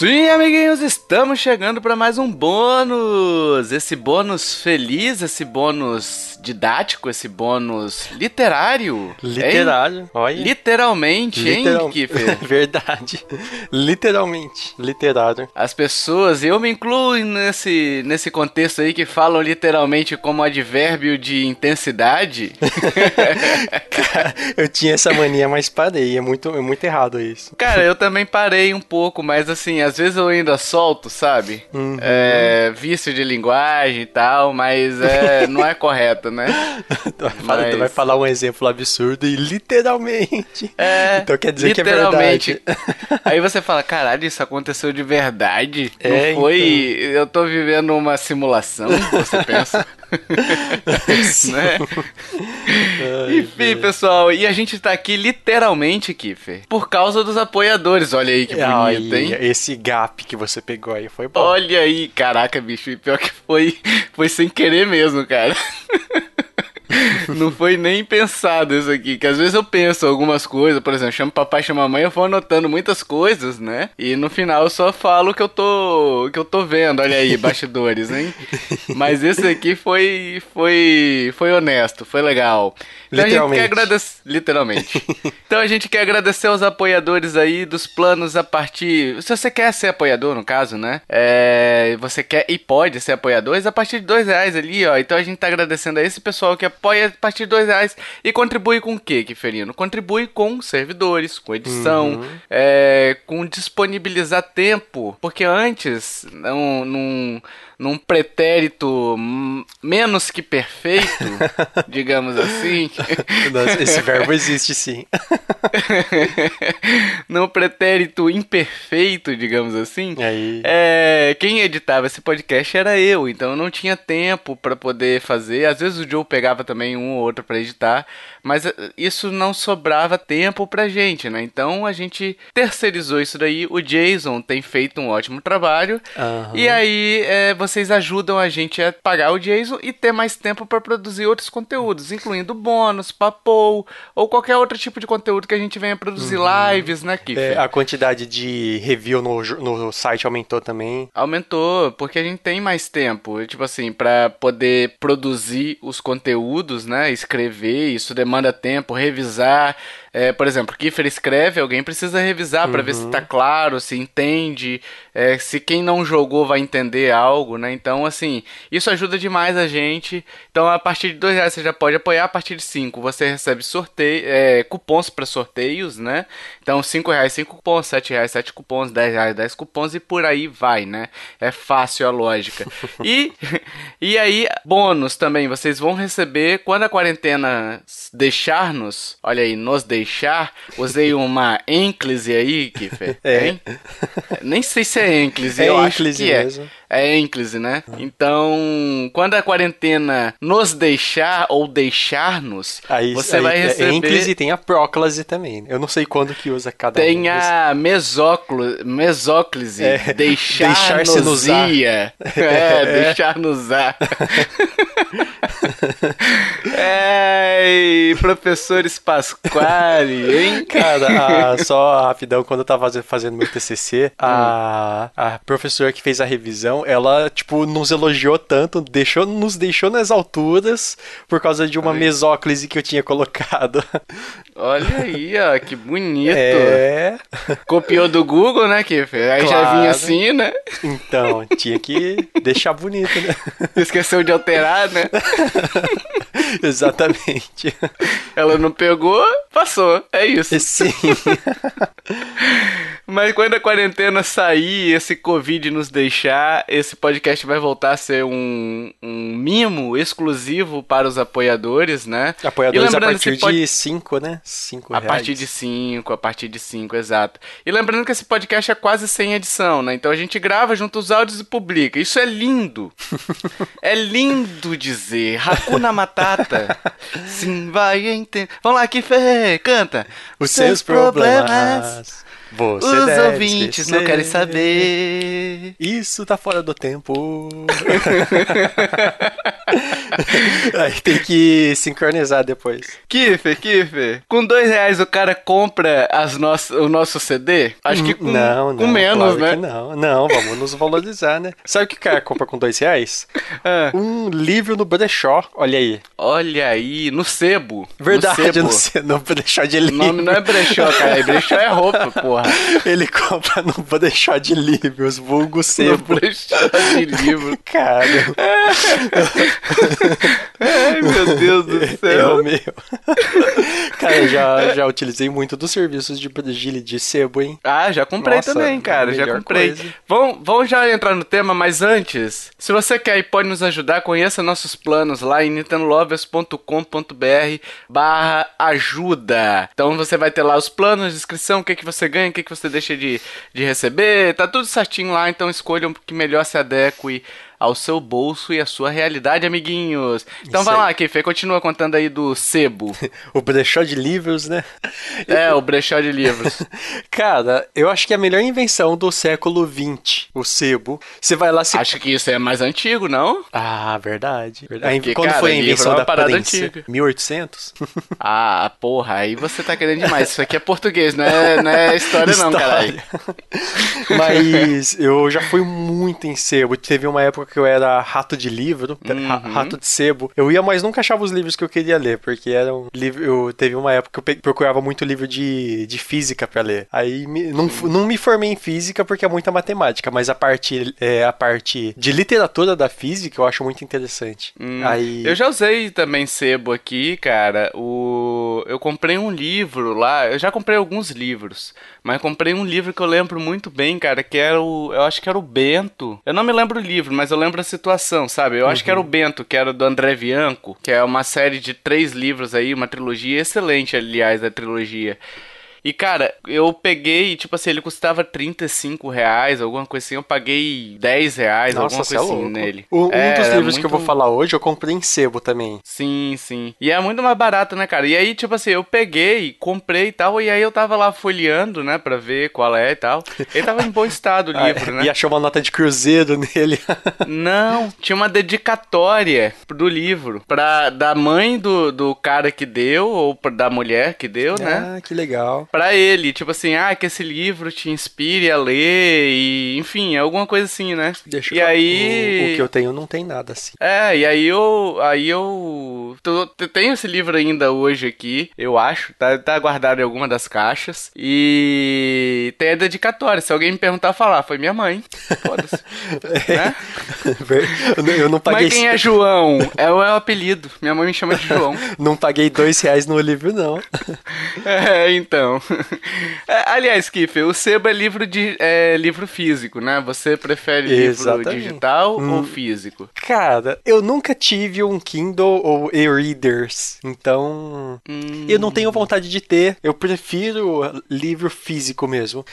Sim, amiguinhos, estamos chegando para mais um bônus. Esse bônus feliz, esse bônus didático, esse bônus literário. Literário, hein? olha. Literalmente, Literal- hein, Kiffer? Verdade. Literalmente. Literário. As pessoas, eu me incluo nesse, nesse contexto aí que falam literalmente como advérbio de intensidade. Cara, eu tinha essa mania, mas parei. É muito, é muito errado isso. Cara, eu também parei um pouco, mas assim, às vezes eu ainda solto, sabe? Uhum. É, vício de linguagem e tal, mas é, não é correto, né? Tu vai, falar, tu Mas- vai falar um exemplo absurdo e literalmente. É, Então quer dizer que é verdade. Aí você fala, caralho, isso aconteceu de verdade? É, não foi. Eu tô vivendo uma simulação, você pensa. né? Ai, Enfim, pessoal, e a gente tá aqui literalmente, Kiffer, por causa dos apoiadores. Olha aí que bonito, Ai, hein? Esse gap que você pegou aí foi bom. Olha aí, caraca, bicho, e pior que foi, foi sem querer mesmo, cara. Não foi nem pensado isso aqui, que às vezes eu penso algumas coisas, por exemplo, chamo papai, chamo mamãe, eu vou anotando muitas coisas, né? E no final eu só falo o que eu tô, que eu tô vendo, olha aí, bastidores, hein? Mas esse aqui foi foi foi honesto, foi legal. Então a gente Literalmente. quer agradecer, literalmente. então a gente quer agradecer aos apoiadores aí dos planos a partir, se você quer ser apoiador no caso, né? É, você quer e pode ser apoiador, a partir de dois reais ali, ó. Então a gente tá agradecendo a esse pessoal que apoia a partir de dois reais e contribui com o quê, Kiferino? Contribui com servidores, com edição, é, com disponibilizar tempo, porque antes, num, num, num pretérito menos que perfeito, digamos assim, esse verbo existe sim. num pretérito imperfeito, digamos assim, Aí. é, quem editava esse podcast era eu, então eu não tinha tempo pra poder fazer. Às vezes o Joe pegava também um ou outro pra editar, mas eh, isso não sobrava tempo pra gente, né? Então a gente terceirizou isso daí. O Jason tem feito um ótimo trabalho. Aham. E aí é, vocês ajudam a gente a pagar o Jason e ter mais tempo pra produzir outros conteúdos, incluindo bônus, papo ou qualquer outro tipo de conteúdo que a gente venha produzir lives, né, Kiffer? É, a quantidade de review no, no site aumentou também. Aumentou, porque a gente tem mais tempo, tipo assim, pra poder produzir os conteúdos, né? Escrever, isso demanda tempo, revisar. É, por exemplo, o Kiffer escreve, alguém precisa revisar pra ver se tá claro, se entende, é, se quem não jogou vai entender algo, né? Então, assim, isso ajuda demais a gente. Então, a partir de dois reais você já pode apoiar, a partir de cinco você recebe sorteio, é, cupons para sorteios, né? Então, cinco reais, cinco cupons, sete reais, sete cupons, dez reais, dez cupons e por aí vai, né? É fácil a lógica. e, e aí, bônus também, vocês vão receber quando a quarentena deixar-nos, olha aí, nos deixar, usei uma ênclise aí, Kiffer, É. hein? Nem sei se é ênclise, É eu acho ênclise que é. mesmo. É ênclise, né? Então, quando a quarentena nos deixar ou deixar-nos, você aí vai é receber. ênclise tem a próclase também. Eu não sei quando que usa cada Tem um. a mesóclise, mesóclise É, deixar-se nos ia. É, deixar-nos ar. é, professores Pasquale, hein? Cara, a- só rapidão, quando eu tava faze- fazendo meu TCC, a, Hum. a professora que fez a revisão, ela, tipo, nos elogiou tanto, deixou, nos deixou nas alturas por causa de uma Ai. mesóclise que eu tinha colocado. Olha aí, ó, que bonito. É, Copiou do Google, né, Kiffer? Aí já Claro. vinha assim, né? então, tinha que deixar bonito, né? Esqueceu de alterar, né? Exatamente. Ela não pegou, passou. É isso. Sim. Mas quando a quarentena sair, esse Covid nos deixar, esse podcast vai voltar a ser um, um mimo exclusivo para os apoiadores, né? Apoiadores E a partir pod- de 5, né? 5 A reais. partir de 5, a partir de 5, exato. E lembrando que esse podcast é quase sem edição, né? Então a gente grava junto os áudios e publica. Isso é lindo. é lindo dizer. Hakuna Matata. Sim, vai entender. Vamos lá, Kiffer, canta. Os seus problemas. Você Os ouvintes não esquecer. querem saber. Isso tá fora do tempo. Aí tem que sincronizar depois. Kiffer, Kiffer, com dois reais o cara compra as no... o nosso CD? Acho que com, não, não, com menos, claro né? que não, não, vamos nos valorizar, né? Sabe o que o cara compra com dois reais? Ah, Um livro no brechó, olha aí. olha aí, no sebo. Verdade, no sebo. no, no brechó de O livro. nome não é brechó, cara. Brechó é roupa, porra. Ele compra no brechó de livros, vulgo No sebo. brechó de livro. Cara, Ai, meu Deus do é céu. o meu. Cara, já, já utilizei muito dos serviços de, de, de sebo, hein? Ah, já comprei Nossa, também, cara. Já comprei. coisa. Vamos, vamos já entrar no tema, mas antes, se você quer e pode nos ajudar, conheça nossos planos lá em nintendolovers.com.br barra ajuda. Então você vai ter lá os planos, descrição, o que, que você ganha, o que, que você deixa de, de receber. Tá tudo certinho lá, então escolha o que melhor se adeque ao seu bolso e à sua realidade, amiguinhos. Então Isso vai aí. lá, Kifê, continua contando aí do sebo. O brechó de livros, né? é, o brechó de livros. Cara, eu acho que é a melhor invenção do século XX, o sebo. Você vai lá se. Acho que isso é mais antigo, não? Ah, verdade. verdade. Porque, Quando cara, foi a invenção é uma da parada prensa? antiga. 1800? Ah, porra, aí você tá querendo demais. Isso aqui é português, não é, não é história, não, caralho. Mas eu já fui muito em sebo. Teve uma época que eu era rato de livro, ra- Uhum. rato de sebo. Eu ia, mas nunca achava os livros que eu queria ler, porque era um livro. Eu teve uma época que eu procurava muito livro de, de física pra ler. Aí me- não, não me formei em física porque é muita matemática, mas a parte, é, a parte de literatura da física eu acho muito interessante. Hum, Aí Eu já usei também sebo aqui, cara. O... Eu comprei um livro lá. Eu já comprei alguns livros. Mas comprei um livro que eu lembro muito bem, cara. Que era o. Eu acho que era o Bento. Eu não me lembro o livro, mas eu lembro a situação, sabe? Eu acho que era o Bento, que era do André Bianco. Que é uma série de três livros aí, uma trilogia excelente, aliás, a trilogia. E, cara, eu peguei, tipo assim, ele custava 35 reais, alguma coisa assim. Eu paguei 10 reais, Nossa, alguma é coisa assim louco. nele. O- um É, dos livros que eu vou muito- falar hoje eu comprei em sebo também. Sim, sim. E é muito mais barato, né, cara? E aí, tipo assim, eu peguei, comprei e tal, e aí eu tava lá folheando, né, pra ver qual é e tal. Ele tava em bom estado o livro, Ah, né? E achou uma nota de cruzeiro nele. Não, tinha uma dedicatória do livro pra, da mãe do, do cara que deu, ou pra- da mulher que deu, né? Ah, que legal. Pra ele, tipo assim, ah, que esse livro te inspire a ler, e enfim, alguma coisa assim, né? Deixa e eu- aí. O, o que eu tenho não tem nada assim. É, e aí eu. Aí eu. tô- eu tenho esse livro ainda hoje aqui, eu acho. Tá, tá guardado em alguma das caixas. E tem a dedicatória. Se alguém me perguntar, falar, foi minha mãe. Foda-se. né? Ver- eu não- paguei, Mas quem é João? É o meu apelido. Minha mãe me chama de João. não paguei dois reais no livro, não. É, então. É, aliás, Kiffer, o sebo é livro de é, livro físico, né? Você prefere livro Exatamente. digital Hum. ou físico? Cara, eu nunca tive um Kindle ou e-readers, então Hum, eu não tenho vontade de ter. Eu prefiro livro físico mesmo.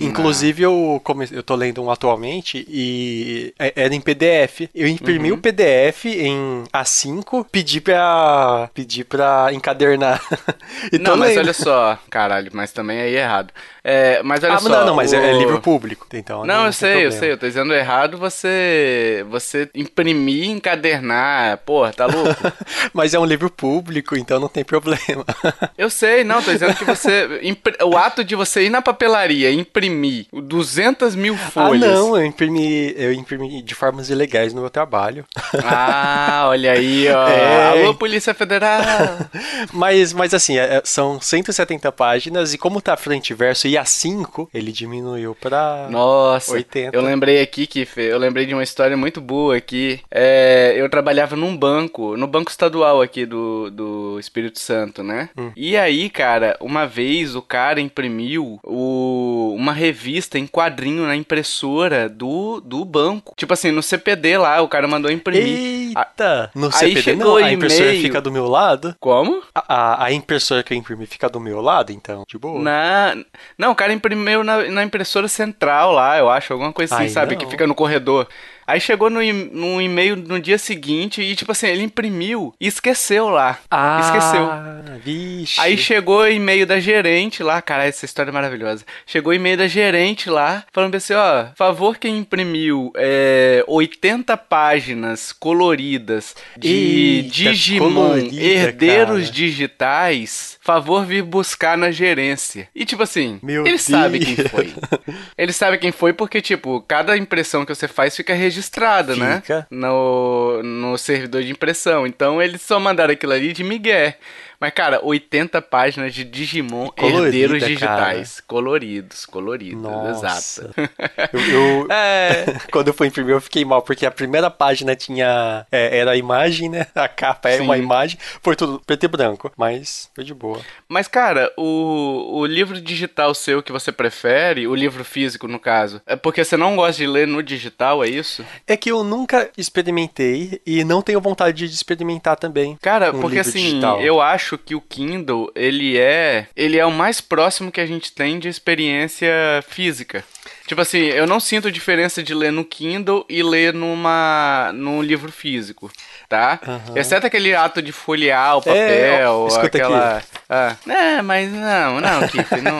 Inclusive, eu, come... eu tô lendo um atualmente e é- era em PDF. Eu imprimi Uhum. o PDF em A5, pedi pra, pedi pra encadernar. e tô Não, mas olha só, caralho, mas também aí é errado. É, mas olha Ah, só. não, não, mas é- é o- livro público, então Não, não eu sei, eu problema. sei, eu tô dizendo errado você você imprimir, encadernar, porra, tá louco? Mas é um livro público, então não tem problema. eu sei, não, tô dizendo que você o ato de você ir na papelaria e imprimir 200 mil ah, folhas. não, eu imprimi, eu imprimi de formas ilegais no meu trabalho. Ah, olha aí, ó. É. Alô, Polícia Federal. Mas, mas assim, é- é- são 170 páginas e como tá frente e verso e A5, ele diminuiu pra Nossa, 80. eu lembrei aqui que eu lembrei de uma história muito boa aqui. É, eu trabalhava num banco, no banco estadual aqui do, do Espírito Santo, né? Hum. E aí, cara, uma vez o cara imprimiu o, uma revista em quadrinho na impressora do, do banco. Tipo assim, no CPD lá, o cara mandou imprimir. Eita! No aí CPD chegou não, a impressora fica do meu lado. Como? A, a, a impressora que eu imprimi fica do meu lado, então, de boa. Na... Não, o cara imprimiu na, na impressora central lá, eu acho, alguma coisa assim, Aí sabe? não. Que fica no corredor. Aí chegou no, no e-mail no dia seguinte e, tipo assim, ele imprimiu e esqueceu lá. Ah, esqueceu. Vixe. Aí chegou o e-mail da gerente lá, cara, essa história é maravilhosa. Chegou o e-mail da gerente lá, falando assim, ó, favor quem imprimiu é, 80 páginas coloridas de Eita, Digimon colorida, Herdeiros cara. Digitais, favor vir buscar na gerência. E tipo assim, Meu ele sabe quem foi. Ele sabe quem foi porque, tipo, cada impressão que você faz fica registrada, né? Fica. No, no servidor de impressão. Então eles só mandaram aquilo ali de migué. Mas, cara, 80 páginas de Digimon Colorida, herdeiros cara. digitais. Coloridos, coloridos, Nossa. exato. Eu, eu- É, quando eu fui imprimir, eu fiquei mal, porque a primeira página tinha. é, era a imagem, né? A capa era Sim. uma imagem. Foi tudo preto e branco. Mas foi de boa. mas, cara, o, o livro digital seu que você prefere, o livro físico, no caso, é porque você não gosta de ler no digital, é isso? É que eu nunca experimentei e não tenho vontade de experimentar também. Cara, Um porque assim, digital. eu acho que o Kindle, ele é, ele é o mais próximo que a gente tem de experiência física. Tipo assim, eu não sinto diferença de ler no Kindle e ler numa num livro físico, tá? Aham. Exceto aquele ato de folhear o É, papel, ó, escuta aquela ah, é, mas não, não, Kiff, não,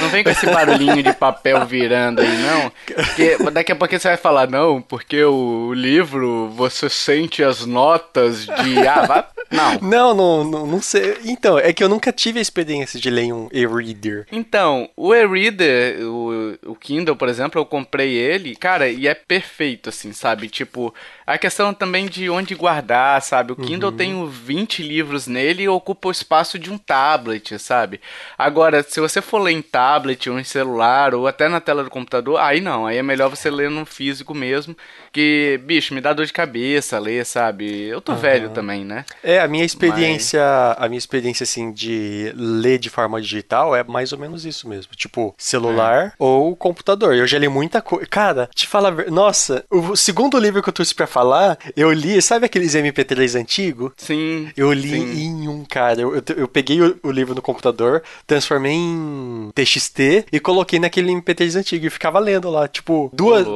não vem com esse barulhinho de papel virando aí, não. Porque daqui a pouco você vai falar, não, porque o livro você sente as notas de. Ah, vá. Não. Não, não, não, não sei. Então, é que eu nunca tive a experiência de ler um e-reader. Então, o e-reader, o, o Kindle, por exemplo, eu comprei ele, cara, e é perfeito, assim, sabe? Tipo, a questão também de onde guardar, sabe? O Kindle Uhum. tem 20 livros nele e ocupa o espaço de um tablet, sabe? Agora, se você for ler em tablet ou em celular ou até na tela do computador, aí não, aí é melhor você ler no físico mesmo, que, bicho, me dá dor de cabeça ler, sabe? Eu tô velho também, né? É, a minha experiência, a minha experiência assim de ler de forma digital é mais ou menos isso mesmo, tipo celular É. ou computador. Eu já li muita coisa. Cara, te falar, a ver- nossa, o segundo livro que eu trouxe pra falar, eu li, sabe aqueles MP3 antigo? Sim. Eu li sim. em um, cara. Eu, eu, eu peguei o, o livro no computador, transformei em TXT e coloquei naquele MP3 antigo e ficava lendo lá. Tipo, duas,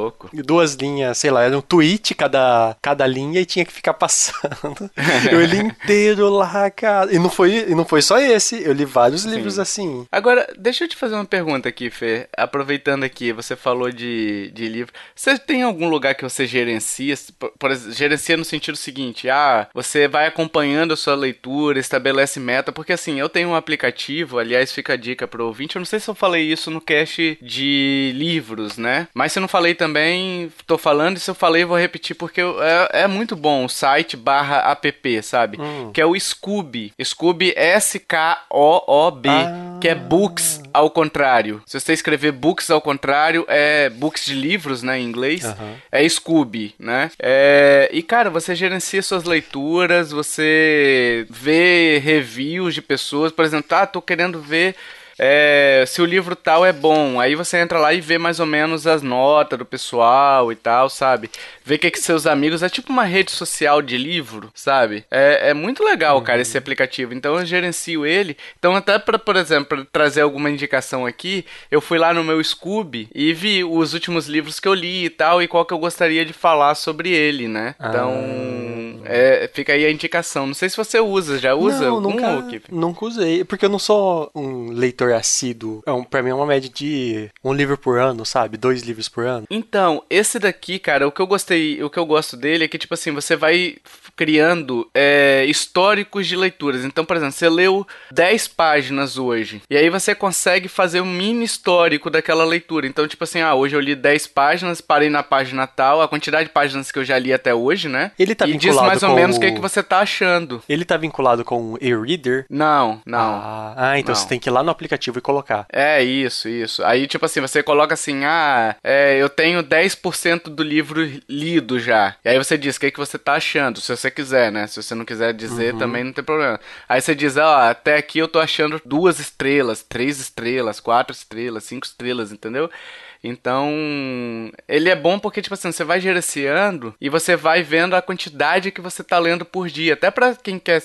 duas linhas, sei lá, era um tweet cada, cada linha e tinha que ficar passando. eu li inteiro lá, cara. E não foi, e não foi só esse, eu li vários livros assim. Agora, deixa eu te fazer uma pergunta aqui, Fê. Aproveitando aqui, você falou de, de livro. Você tem algum lugar que você gerencia? Por, por gerencia no sentido seguinte: ah, você vai acompanhando a sua leitura, estabelece meta. Porque assim, eu tenho um aplicativo, aliás, fica a dica pro ouvinte. Eu não sei se eu falei isso no cast de livros, né? Mas se eu não falei também, tô falando. E se eu falei, vou repetir porque eu- é, é muito bom o site barra app, sabe? Hum. Que é o Scoob. Scoob S-K-O-O-B. Ah. Que é books ao contrário. Se você escrever books ao contrário, é books de livros, né, em inglês. É Scooby, né? É, E, cara, você gerencia suas leituras, você vê reviews de pessoas. Por exemplo, tá, tô querendo ver é, se o livro tal é bom. Aí você entra lá e vê mais ou menos as notas do pessoal e tal, sabe? Vê o que, que seus amigos. É tipo uma rede social de livro, sabe? É, é muito legal, cara, esse aplicativo. Então eu gerencio ele. Então, até pra, por exemplo, pra trazer alguma indicação aqui, eu fui lá no meu Scooby e vi os últimos livros que eu li e tal, e qual que eu gostaria de falar sobre ele, né? Então, é, fica aí a indicação. Não sei se você usa, já usa não, algum, nunca, Kip? nunca usei. Porque eu não sou um leitor assíduo. É um, pra mim é uma média de um livro por ano, sabe? Dois livros por ano. Então, esse daqui, cara, o que eu gostei, o que eu gosto dele é que, tipo assim, você vai criando é, históricos de leituras. Então, por exemplo, você leu 10 páginas hoje, e aí você consegue fazer um mini histórico daquela leitura. Então, tipo assim, ah, hoje eu li 10 páginas, parei na página tal, a quantidade de páginas que eu já li até hoje, né? Ele tá e diz vinculado mais ou com menos o que, o- que você tá achando. Ele tá vinculado com o e-reader? Não, não. Ah, ah, então Não. você tem que ir lá no aplicativo e colocar. É, isso, isso. Aí, tipo assim, você coloca assim, ah, é, eu tenho 10% do livro lido já. E aí você diz o que, que você tá achando, se você quiser, né? Se você não quiser dizer, Uhum. também não tem problema. Aí você diz, ó, até aqui eu tô achando duas estrelas, três estrelas, quatro estrelas, cinco estrelas, entendeu? Então, ele é bom porque, tipo assim, você vai gerenciando e você vai vendo a quantidade que você tá lendo por dia. Até pra quem quer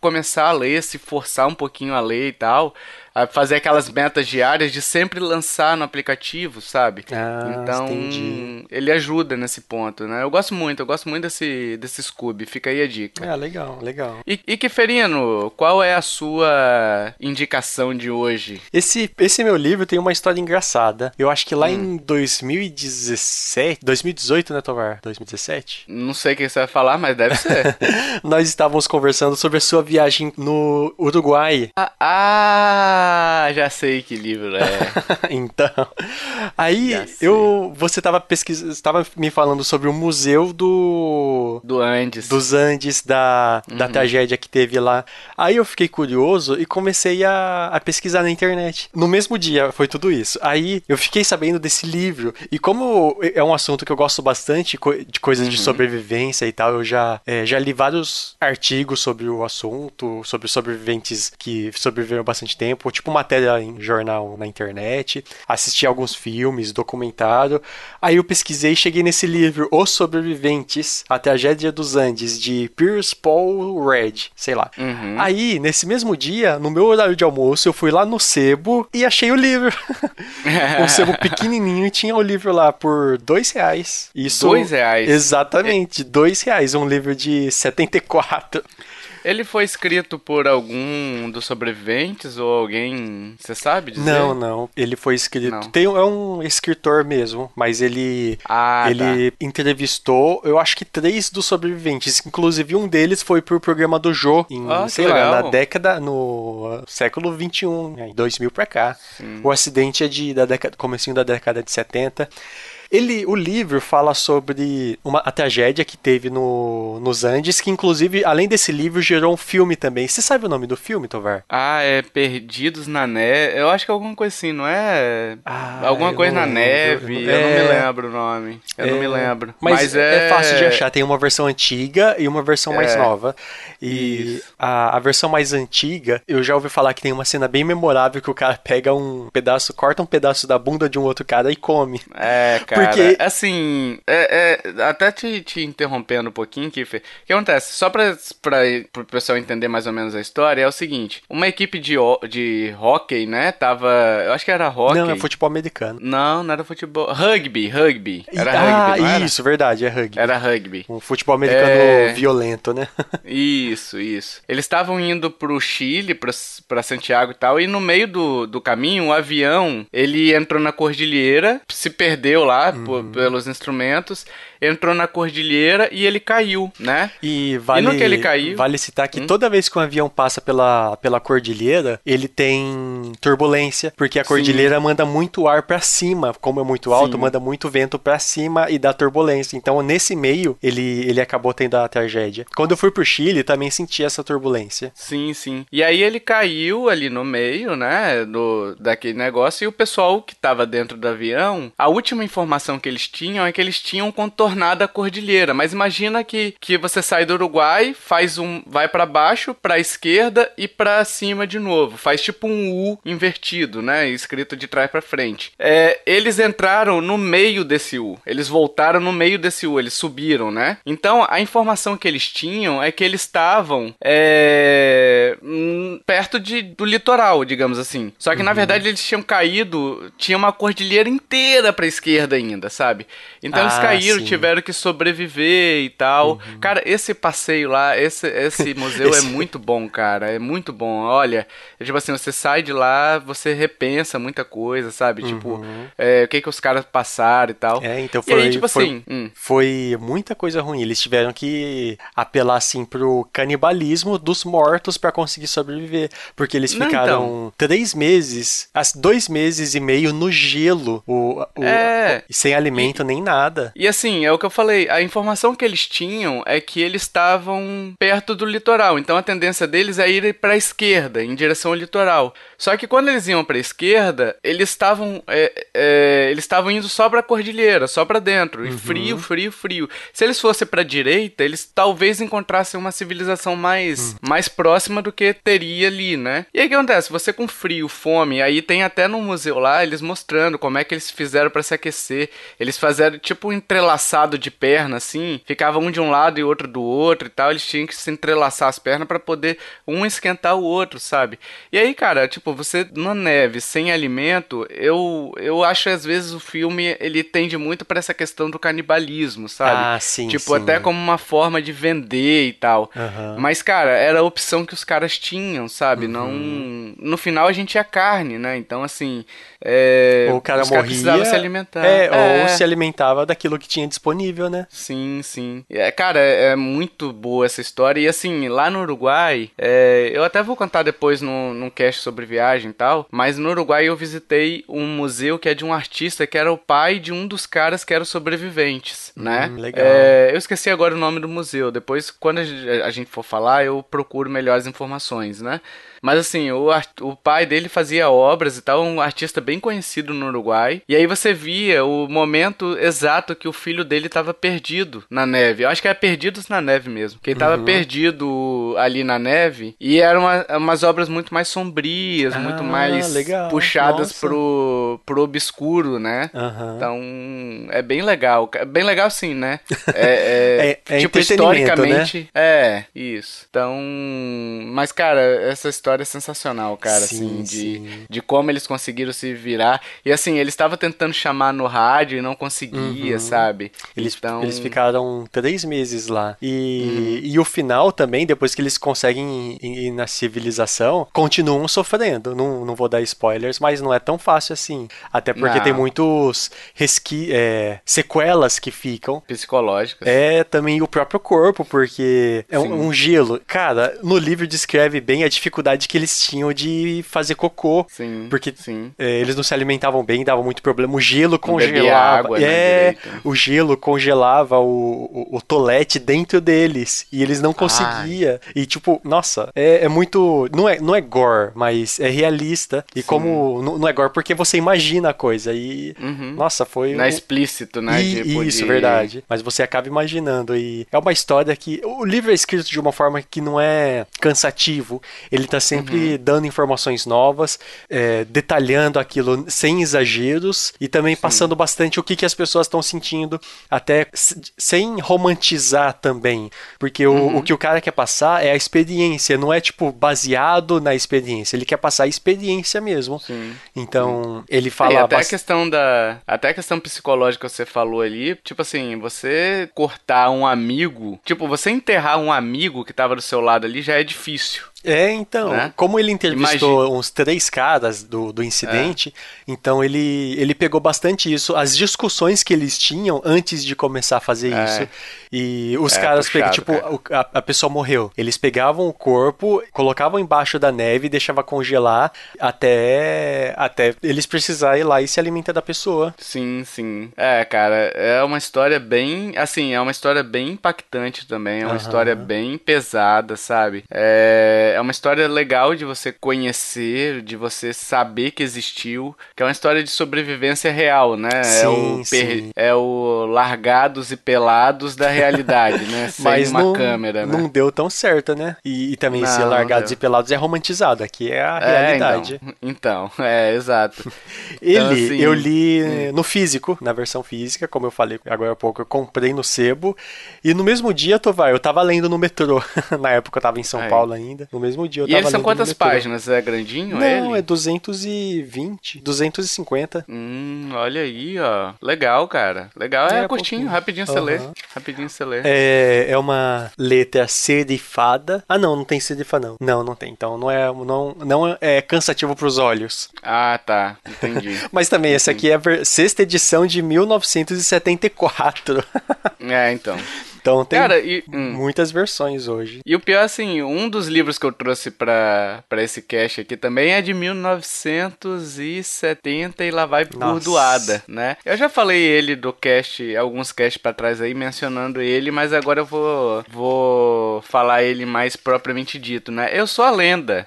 começar a ler, se forçar um pouquinho a ler e tal. A fazer aquelas metas diárias de sempre lançar no aplicativo, sabe? Ah, então, entendi. ele ajuda nesse ponto, né? Eu gosto muito, eu gosto muito desse, desse Scooby, fica aí a dica. Ah, legal, legal. E, e Kiferino, qual é a sua indicação de hoje? Esse, esse meu livro tem uma história engraçada. Eu acho que lá em 2017, 2018, né, Tovar? 2017? Não sei o que você vai falar, mas deve ser. Nós estávamos conversando sobre a sua viagem no Uruguai. ah, ah, já sei que livro é. então, aí eu, você estava pesquisando, estava me falando sobre o museu do Do Andes. dos Andes da, da Uhum. tragédia que teve lá. Aí eu fiquei curioso e comecei a, a pesquisar na internet. No mesmo dia foi tudo isso. Aí eu fiquei sabendo desse livro e como é um assunto que eu gosto bastante de coisas Uhum. de sobrevivência e tal, eu já é, já li vários artigos sobre o assunto, sobre sobreviventes que sobreviveram bastante tempo, tipo matéria em jornal na internet, assisti alguns filmes, documentário. Aí eu pesquisei e cheguei nesse livro, Os Sobreviventes, A Tragédia dos Andes, de Pierce Paul Red, sei lá. Uhum. Aí, nesse mesmo dia, no meu horário de almoço, eu fui lá no sebo e achei o livro. um sebo pequenininho e tinha o livro lá por dois reais. Isso, Dois reais? Exatamente, dois reais. Um livro de 74. Ele foi escrito por algum dos sobreviventes ou alguém. Você sabe dizer? Não, não. Ele foi escrito. Não. Tem, é um escritor mesmo, mas ele. Ah, ele entrevistou, eu acho que três dos sobreviventes. Inclusive, um deles foi pro programa do Jô, em, Ah, sei lá, na década, no século XXI, né, em 2000 pra cá. O acidente é de, da década, comecinho da década de 70. Ele, o livro fala sobre uma, a tragédia que teve no, nos Andes, que inclusive, além desse livro, gerou um filme também. Você sabe o nome do filme, Tovar? Ah, é Perdidos na Neve. Eu acho que é alguma coisa assim, não é? Ah, alguma eu coisa não na neve. Eu não É. me lembro o nome. Eu não me É, lembro. Mas, é... fácil de achar. Tem uma versão antiga e uma versão mais É. nova. E a, a versão mais antiga, eu já ouvi falar que tem uma cena bem memorável que o cara pega um pedaço, corta um pedaço da bunda de um outro cara e come. É, cara. Porque- Assim, é, é, até te, te interrompendo um pouquinho, Kiffer. O que acontece? Só pra, pra, pro pessoal entender mais ou menos a história, é o seguinte: uma equipe de, de hockey, né? Tava. Eu acho que era hockey. Não, é futebol americano. Não, não era futebol. Rugby, rugby. Era ah, rugby, era? isso, verdade, é rugby. Era rugby. Um futebol americano É. violento, né? Isso, isso. Eles estavam indo pro Chile, pra, pra Santiago e tal, e no meio do, do caminho, o avião, ele entrou na cordilheira, se perdeu lá po- pelos instrumentos, entrou na cordilheira e ele caiu, né? E vale, no que ele caiu? vale citar que Hum? toda vez que um avião passa pela, pela cordilheira, ele tem turbulência, porque a cordilheira manda muito ar pra cima, como é muito alto, Sim. manda muito vento pra cima e dá turbulência. Então, nesse meio, ele, ele acabou tendo a tragédia. Quando eu fui pro Chile, também senti essa turbulência. Sim, sim. E aí ele caiu ali no meio, né, do, daquele negócio, e o pessoal que tava dentro do avião, a última informação que eles tinham é que eles tinham contornado a cordilheira. Mas imagina que, que você sai do Uruguai, faz um, vai pra baixo, pra esquerda e pra cima de novo. Faz tipo um U invertido, né, escrito de trás pra frente. É, eles entraram no meio desse U. Eles voltaram no meio desse U, eles subiram, né? Então, a informação que eles tinham é que eles estavam é, perto de, do litoral, digamos assim. Só que na verdade eles tinham caído, tinha uma cordilheira inteira pra esquerda ainda, sabe? Então eles Ah, caíram, sim. Tiveram que sobreviver e tal. Cara, esse passeio lá, esse, esse museu Esse- é muito bom, cara. É muito bom. Olha, é tipo assim, você sai de lá, você repensa muita coisa, sabe? Tipo, é, o que que os caras passaram e tal. É, então E aí, foi, tipo foi, assim, hum. foi muita coisa ruim. Eles tiveram que apelar assim pro canibalismo dos mortos pra conseguir sobreviver, porque eles Não, ficaram então. três meses, as dois meses e meio no gelo, o, o- É. o- sem alimento nem nada. E assim, é o que eu falei, a informação que eles tinham é que eles estavam perto do litoral, então a tendência deles é ir para a esquerda, em direção ao litoral. Só que quando eles iam para a esquerda, eles estavam é, é, eles estavam indo só para a cordilheira, só para dentro, e frio, frio, frio. Se eles fossem para a direita, eles talvez encontrassem uma civilização mais mais próxima do que teria ali, né? E aí o que acontece? Você com frio, fome, aí tem até no museu lá eles mostrando como é que eles fizeram para se aquecer. Eles fizeram tipo um entrelaçado de perna, assim, ficava um de um lado e outro do outro e tal. Eles tinham que se entrelaçar as pernas para poder um esquentar o outro, sabe? E aí, cara, tipo, você na neve, sem alimento, eu, eu acho às vezes o filme ele tende muito para essa questão do canibalismo, sabe? Ah, sim. Tipo, sim. até como uma forma de vender e tal. Aham. Mas, cara, era a opção que os caras tinham, sabe? Uhum. Não. No final a gente ia carne, né? Então, assim. É... Ou o cara os morria. precisavam se alimentar. É, ou se alimentava daquilo que tinha disponível, né? Sim, sim. É, cara, é, é muito boa essa história. E assim, lá no Uruguai, é, eu até vou contar depois num, num cast sobre viagem e tal. Mas no Uruguai eu visitei um museu que é de um artista que era o pai de um dos caras que eram sobreviventes, né? legal. É, eu esqueci agora o nome do museu. Depois, quando a gente for falar, eu procuro melhores informações, né? Mas assim, o, o pai dele fazia obras e tal, um artista bem conhecido no Uruguai. E aí você via o momento exato que o filho dele estava perdido na neve. Eu acho que era Perdidos na Neve mesmo. Que ele estava perdido ali na neve. E eram uma- umas obras muito mais sombrias, muito Ah, mais legal. puxadas Nossa. pro, pro obscuro, né? Aham. Então, é bem legal. ca- Bem legal sim, né? É, É- é tipo, entretenimento, historicamente. É, isso. Então. Mas, cara, essa história é sensacional, cara, Sim, assim, de, sim. de como eles conseguiram se virar. E assim, eles estavam tentando chamar no rádio e não conseguia, sabe? Uhum. Eles, então, eles ficaram três meses lá. E, Uhum. e o final também, depois que eles conseguem ir, ir na civilização, continuam sofrendo. Não, não vou dar spoilers, mas não é tão fácil assim. Até porque Não. tem muitos resqui é, sequelas que ficam. psicológicas. É também o próprio corpo, porque é um, um gelo. Cara, no livro descreve bem a dificuldade que eles tinham de fazer cocô. Sim. Porque Sim. é, eles não se alimentavam bem, dava muito problema. O gelo congelava. água, né, é, direito. o gelo congelava o, o, o tolete dentro deles. E eles não conseguiam. E tipo, nossa, é, é muito. Não é, não é gore, mas é realista. E como. Não, não é gore porque você imagina a coisa. E. Uhum. Nossa, foi. Não é um- explícito, né? e- tipo, isso, de- verdade. Mas você acaba imaginando. E é uma história que. O livro é escrito de uma forma que não é cansativo. Ele tá sempre Uhum. dando informações novas, é, detalhando aquilo sem exageros e também passando bastante o que, que as pessoas estão sentindo, até sem romantizar também. Porque o, Uhum. o que o cara quer passar é a experiência, não é tipo baseado na experiência. Ele quer passar a experiência mesmo. Sim. Então, ele É, fala até a questão da. Até a questão psicológica que você falou ali, tipo assim, você cortar um amigo. Tipo, você enterrar um amigo que tava do seu lado ali já é difícil. É, então, né? como ele entrevistou uns três caras do, do incidente, É. então ele, ele pegou bastante isso, as discussões que eles tinham antes de começar a fazer É. isso. E os É, caras puxado, tipo, a, a pessoa morreu. Eles pegavam o corpo, colocavam embaixo da neve e deixavam congelar até, até eles precisarem ir lá e se alimentar da pessoa. Sim, sim. É, cara, é uma história bem. Assim, é uma história bem impactante também. É uma Aham. história bem pesada, sabe? É, é uma história legal de você conhecer, de você saber que existiu. Que é uma história de sobrevivência real, né? é, Sim, o sim. é o largados e pelados da realidade, né? Sem Mas uma não, câmera, né? não deu tão certo, né? E, e também ser Não, não largados e pelados é romantizado. Aqui é a É, realidade. então, então, é, exato. Ele, Então, assim, eu li eh, no físico, na versão física, como eu falei agora há pouco, eu comprei no sebo. E no mesmo dia, Tovar, eu tava lendo no metrô. na época eu tava em São Aí. Paulo ainda. No mesmo dia eu E eles são quantas páginas? É grandinho Não, ele? é 220, 250. Hum, olha aí, ó. Legal, cara. Legal. É, É, curtinho, pouquinho. rapidinho você lê. Rapidinho você lê. É, é uma letra serifada. Ah, não, não tem serifada, não. Não, não tem. Então não é, não, não é cansativo pros olhos. Ah, tá. Entendi. Mas também, essa aqui é a sexta edição de 1974. é, então. então tem Cara, e. hum. muitas versões hoje. E o pior, assim, um dos livros que eu trouxe pra, pra esse cast aqui também é de 1970 e lá vai burdoada, né? Eu já falei ele do cast, alguns casts pra trás aí, mencionando ele, mas agora eu vou, vou falar ele mais propriamente dito, né? Eu sou a lenda.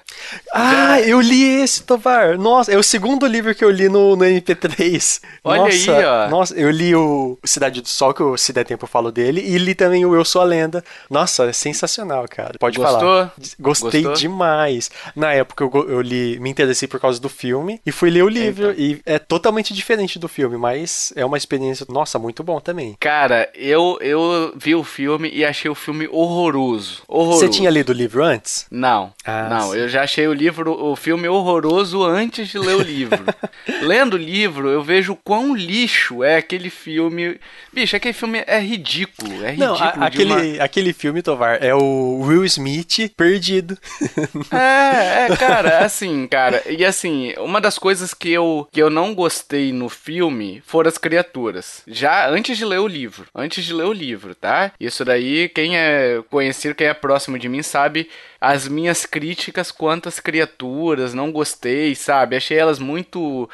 Ah, eu li esse, Tovar. Nossa, é o segundo livro que eu li no, no MP3. Olha nossa, aí, ó. Nossa, eu li o Cidade do Sol, que eu, se der tempo eu falo dele, e li também o Eu Sou a Lenda. Nossa, é sensacional, cara. Pode Gostou? falar. Gostei Gostou? demais. Na época eu, eu li, me interessei por causa do filme e fui ler o livro. Então. E é totalmente diferente do filme, mas é uma experiência, nossa, muito bom também. Cara, eu, eu vi o filme e achei o filme horroroso. Horroroso. Você tinha lido o livro antes? Não, Ah, não, sim. eu já achei o livro, o filme horroroso antes de ler o livro. Lendo o livro, eu vejo quão lixo é aquele filme. Bicho, aquele filme é ridículo, é Não, a- aquele, uma- aquele filme, Tovar, é o Will Smith perdido. É, é, cara, assim, cara, e assim, uma das coisas que eu, que eu não gostei no filme foram as criaturas. Já antes de ler o livro, antes de ler o livro, tá? Isso daí, quem é conhecido, quem é próximo de mim sabe as minhas críticas quanto às criaturas, não gostei, sabe? Achei elas muito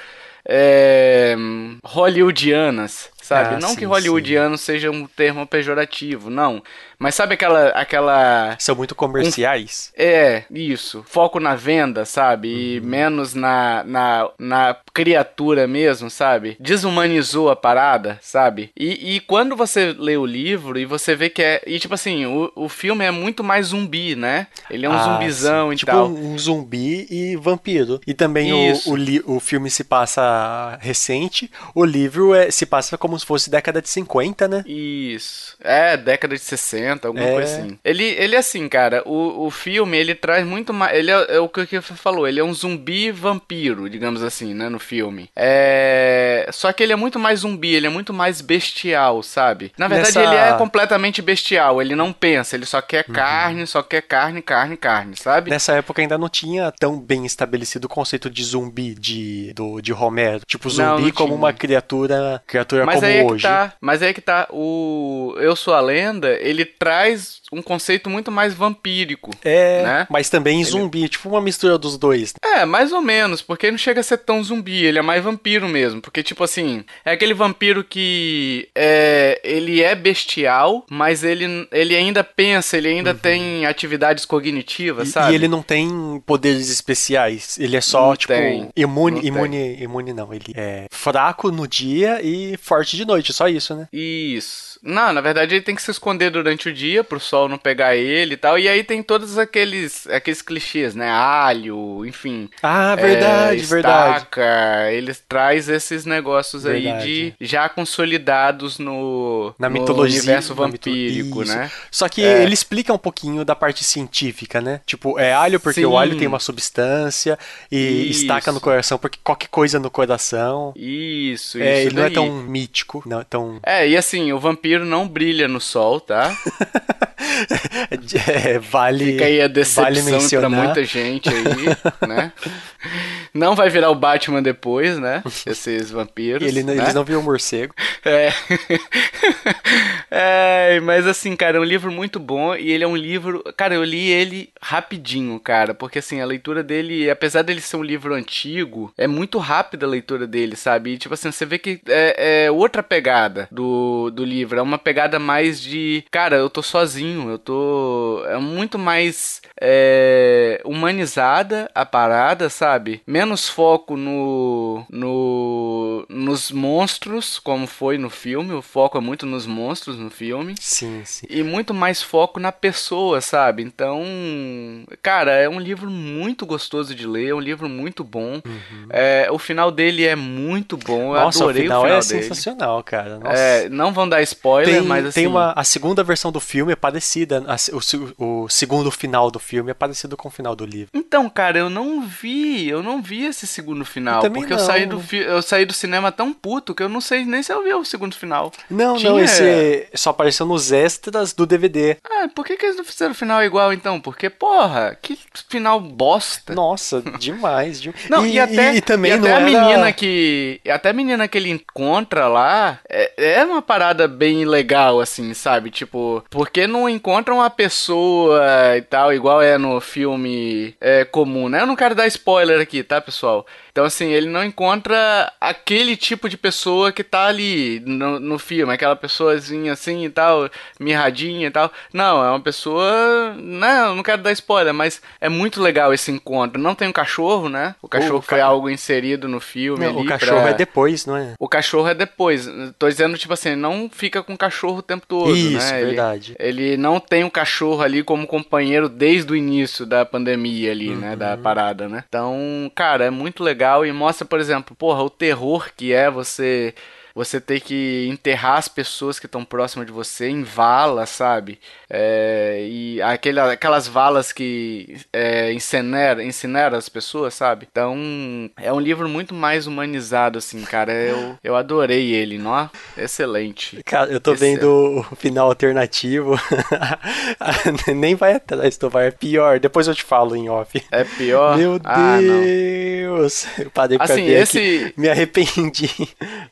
é, hollywoodianas, sabe? Ah, não sim, que hollywoodiano seja um termo pejorativo, não. Mas sabe aquela aquela São muito comerciais. é, isso. Foco na venda, sabe? E menos na, na, na criatura mesmo, sabe? Desumanizou a parada, sabe? E, e quando você lê o livro e você vê que é. E tipo assim, o, o filme é muito mais zumbi, né? Ele é um Ah, zumbizão sim. e tipo tal. um zumbi e vampiro. E também Isso. o, o, li- o filme se passa recente, o livro é, se passa como se fosse década de 50, né? Isso. É, década de 60, alguma É. coisa assim. Ele, ele assim, cara, o, o filme, ele traz muito mais. Ele é, é o que você falou, ele é um zumbi vampiro, digamos assim, né, no filme. É. Só que ele é muito mais zumbi, ele é muito mais bestial, sabe? Na verdade, Nessa- ele é completamente bestial, ele não pensa, ele só quer carne, só quer carne, carne, carne, sabe? Nessa época ainda não tinha tão bem estabelecido o conceito de zumbi de, do, de Romero. Tipo, Não, zumbi não como tinha. uma criatura, criatura Mas como aí é que tá, mas aí é que tá, o Eu Sou a Lenda, ele traz um conceito muito mais vampírico. É, né? mas também zumbi, tipo uma mistura dos dois. É, mais ou menos, porque ele não chega a ser tão zumbi, ele é mais vampiro mesmo. Porque, tipo assim, é aquele vampiro que é, ele é bestial, mas ele, ele ainda pensa, ele ainda tem atividades cognitivas, Uhum. E, sabe? e ele não tem poderes especiais. Ele é só, Não tipo, tem, imune, não tem. imune, imune não. Ele é fraco no dia e forte de noite, só isso, né? Isso. Não, na verdade ele tem que se esconder durante o dia pro sol não pegar ele e tal. E aí tem todos aqueles aqueles clichês, né? Alho, enfim. Ah, é, verdade, verdade. estaca, Ele traz esses negócios aí Verdade. de já consolidados no, Na no mitologia. universo mito- vampírico, Isso. né? Só que É. ele explica um pouquinho da parte científica, né? Tipo, é alho porque o Sim. alho tem uma substância e Isso. estaca no coração porque qualquer coisa no coração. Isso, isso. É, ele não é daí. tão mítico, não é tão. É, e assim, o vampiro não brilha no sol, tá? É, vale. Fica aí a vale decepção pra mencionar. muita gente aí, né? Não vai virar o Batman depois, né? Esses vampiros. Ele, né? Eles não viram morcego. É. é, mas assim, cara, é um livro muito bom e ele é um livro. Cara, eu li ele rapidinho, cara, porque assim, a leitura dele, apesar dele ser um livro antigo, é muito rápida a leitura dele, sabe? E tipo assim, você vê que é, é outra pegada do, do livro, é uma pegada mais de. Cara, eu tô sozinho, eu tô. É muito mais é, humanizada a parada, sabe? Menos foco no. no nos monstros, como foi no filme. O foco é muito nos monstros no filme. Sim, sim. E muito mais foco na pessoa, sabe? Então, cara, é um livro muito gostoso de ler, é um livro muito bom. É, o final dele é muito bom. Eu Nossa, o adorei final, o final é dele. sensacional, cara. Nossa. É, não vão dar spoiler, Tem, mas assim. tem uma, a segunda versão do filme é parecida. a o, o segundo final do filme é parecido com o final do livro. Então, cara, eu não vi, eu não vi esse segundo final, Eu porque eu saí do fi- eu saí do cinema tão puto que eu não sei nem se eu vi o segundo final. Não, Tinha- não, esse só apareceu nos extras do DVD. Ah, por que, que eles não fizeram o final igual então? Porque, porra, que final bosta. Nossa, demais. de- Não, e, até, e também e até não a era- menina que. Até a menina que ele encontra lá é, é uma parada bem legal, assim, sabe? Tipo, porque não encontra uma pessoa e tal, igual é no filme é, comum, né? Eu não quero dar spoiler aqui, tá, pessoal? Então, assim, ele não encontra aquele tipo de pessoa que tá ali no, no filme, aquela pessoazinha assim e tal, mirradinha e tal. Não, é uma pessoa. Não, não quero dar spoiler, mas é muito legal esse encontro. Não tem um cachorro, né? O cachorro o foi ca... algo inserido no filme. Não, o cachorro pra... é depois, não é? O cachorro é depois. Tô dizendo, tipo assim, não fica com o cachorro o tempo todo, Isso, né? verdade. Ele, ele não tem um cachorro ali como companheiro desde o início da pandemia ali, uhum. né? Da parada, né? Então, cara, é muito legal e mostra, por exemplo, porra, o terror que é você você ter que enterrar as pessoas que estão próximas de você em valas, sabe? É, e aquele, aquelas valas que é, incinera, incinera as pessoas, sabe? Então, é um livro muito mais humanizado, assim, cara. Eu, eu adorei ele, não? Excelente. Cara, eu tô Excelente. vendo o final alternativo. Nem vai atrás, tu vai. É pior. Depois eu te falo em off. É pior? Meu ah, Deus! Eu parei pra assim, ver esse... Aqui. Me arrependi.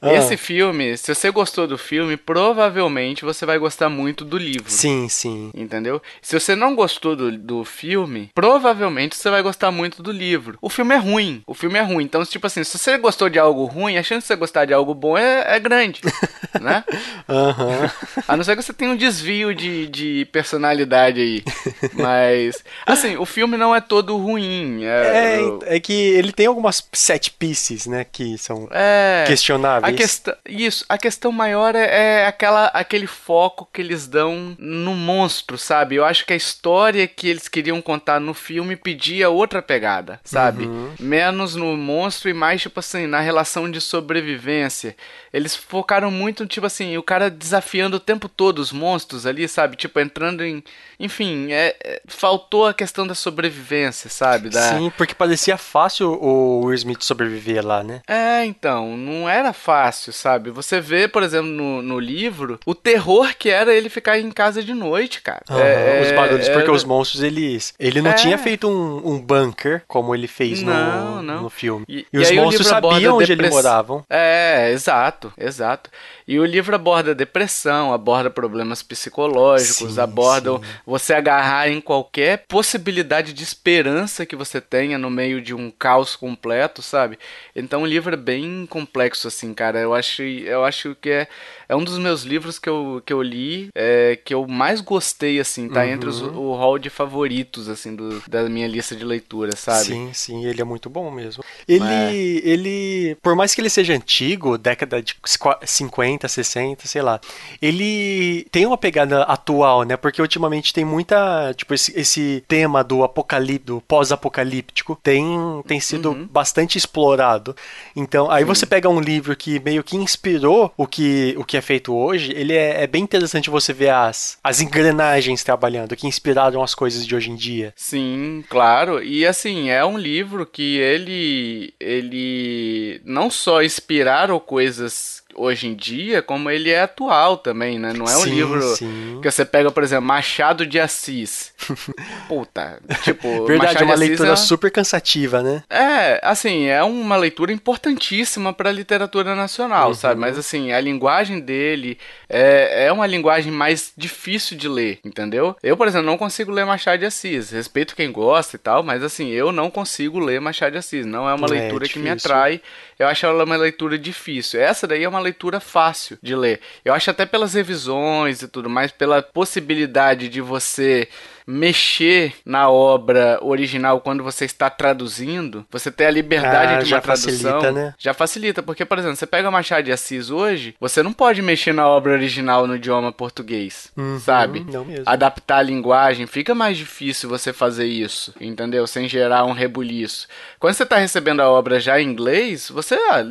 Esse ah filme, se você gostou do filme, provavelmente você vai gostar muito do livro. Sim, sim. Entendeu? Se você não gostou do, do filme, provavelmente você vai gostar muito do livro. O filme é ruim. O filme é ruim. Então, tipo assim, se você gostou de algo ruim, a chance de você gostar de algo bom é, é grande. né? Uhum. A não ser que você tenha um desvio de, de personalidade aí. Mas, assim, o filme não é todo ruim. É, é, é que ele tem algumas set pieces, né? Que são é, questionáveis. A questão, isso, a questão maior é, é, aquela, aquele foco que eles dão no monstro, sabe? Eu acho que a história que eles queriam contar no filme pedia outra pegada, sabe? Uhum. Menos no monstro e mais, tipo assim, na relação de sobrevivência. Eles focaram muito, tipo assim, o cara desafiando o tempo todo os monstros ali, sabe? Tipo, entrando em. Enfim, é, é faltou a questão da sobrevivência, sabe? Da... Sim, porque parecia fácil o Will Smith sobreviver lá, né? É, então, não era fácil, sabe? Você vê, por exemplo, no, no livro, o terror que era ele ficar em casa de noite, cara. Uhum, é, os barulhos, porque os monstros, eles. Ele não é. tinha feito um, um, bunker como ele fez não, no, não. no filme. E, e, e os monstros sabiam onde depress... eles moravam. É, exato, exato. E o livro aborda depressão, aborda problemas psicológicos, sim, aborda sim. você agarrar em qualquer possibilidade de esperança que você tenha no meio de um caos completo, sabe? Então o livro é bem complexo, assim, cara. Eu acho, eu acho que é, é um dos meus livros que eu, que eu li é, que eu mais gostei, assim, tá uhum. entre os, o hall de favoritos, assim, do, da minha lista de leitura, sabe? Sim, sim, ele é muito bom mesmo. Ele, é. ele, por mais que ele seja antigo, década de 50, 50, 60, sei lá. Ele tem uma pegada atual, né? Porque ultimamente tem muita, tipo, esse, esse tema do apocalipse, pós-apocalíptico, tem, tem sido uhum. bastante explorado. Então, aí Sim. você pega um livro que meio que inspirou o que, o que é feito hoje, ele é, é bem interessante você ver as, as engrenagens trabalhando, que inspiraram as coisas de hoje em dia. Sim, claro. E assim, é um livro que ele ele não só inspiraram coisas hoje em dia, como ele é atual também, né? Não é um sim, livro sim. que você pega, por exemplo, Machado de Assis. Puta, tipo, verdade, Machado é uma leitura é... super cansativa, né? É, assim, é uma leitura importantíssima para a literatura nacional, uhum. sabe? Mas assim, a linguagem dele é, é uma linguagem mais difícil de ler, entendeu? Eu, por exemplo, não consigo ler Machado de Assis. Respeito quem gosta e tal, mas assim, eu não consigo ler Machado de Assis. Não é uma é, leitura é que me atrai. Eu acho ela uma leitura difícil. Essa daí é uma leitura fácil de ler. Eu acho até pelas revisões e tudo mais, pela possibilidade de você mexer na obra original quando você está traduzindo, você ter a liberdade ah, de uma tradução, facilita, né? já facilita, porque por exemplo, você pega Machado de Assis hoje, você não pode mexer na obra original no idioma português, uhum, sabe? Não mesmo. Adaptar a linguagem, fica mais difícil você fazer isso, entendeu? Sem gerar um rebuliço. Quando você está recebendo a obra já em inglês, você ah,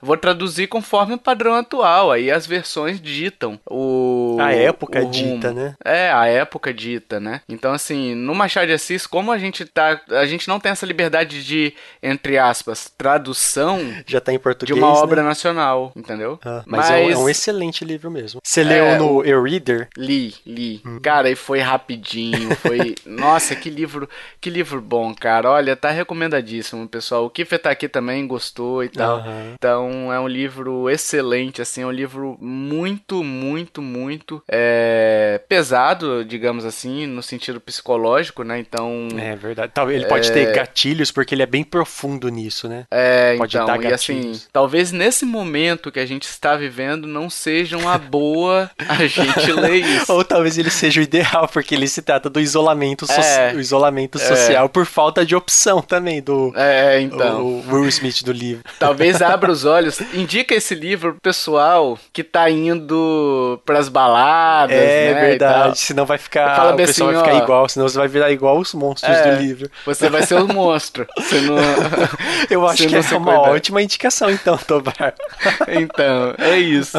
vou traduzir conforme o padrão atual, aí as versões ditam o a época o dita, né? É, a época dita, né? Então, assim, no Machado de Assis, como a gente tá. A gente não tem essa liberdade de, entre aspas, tradução. Já tá em português. De uma né? obra nacional, entendeu? Ah, mas, mas... É, um, é, um, excelente livro mesmo. Você é, leu no e-reader? Li, li. Hum. Cara, e foi rapidinho. Foi. Nossa, que livro. Que livro bom, cara. Olha, tá recomendadíssimo, pessoal. O Kiffer tá aqui também, gostou e tal. Uhum. Então, é um livro excelente, assim. É um livro muito, muito, muito é, pesado, digamos assim, no sentido sentido psicológico, né? Então. É verdade. Talvez ele pode ter gatilhos porque ele é bem profundo nisso, né? É, Pode então, dar e assim, talvez nesse momento que a gente está vivendo não seja uma boa a gente ler isso. Ou talvez ele seja o ideal, porque ele se trata do isolamento, so- É. o isolamento social por falta de opção também do É, então. o Will Smith do livro. Talvez abra os olhos. Indica esse livro pro pessoal que tá indo pras baladas, É né? verdade, senão vai ficar. Fala o pessoal assim, vai ficar ó. Igual, senão você vai virar igual os monstros É. do livro. Você vai ser um monstro. Você não... Eu acho que não é uma cuidar. ótima indicação, então, Tobar. Então, é isso.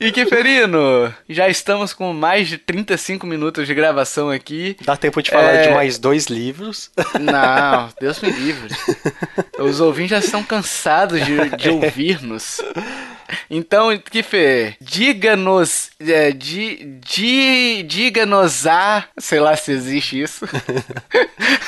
E Kiferino, já estamos com mais de 35 minutos de gravação aqui. Dá tempo de falar É. de mais dois livros. Não, Deus me livre. Os ouvintes já estão cansados de, de ouvir-nos. Então, Kifer, diga-nos, é, di, di, diga-nos a, sei lá se existe isso.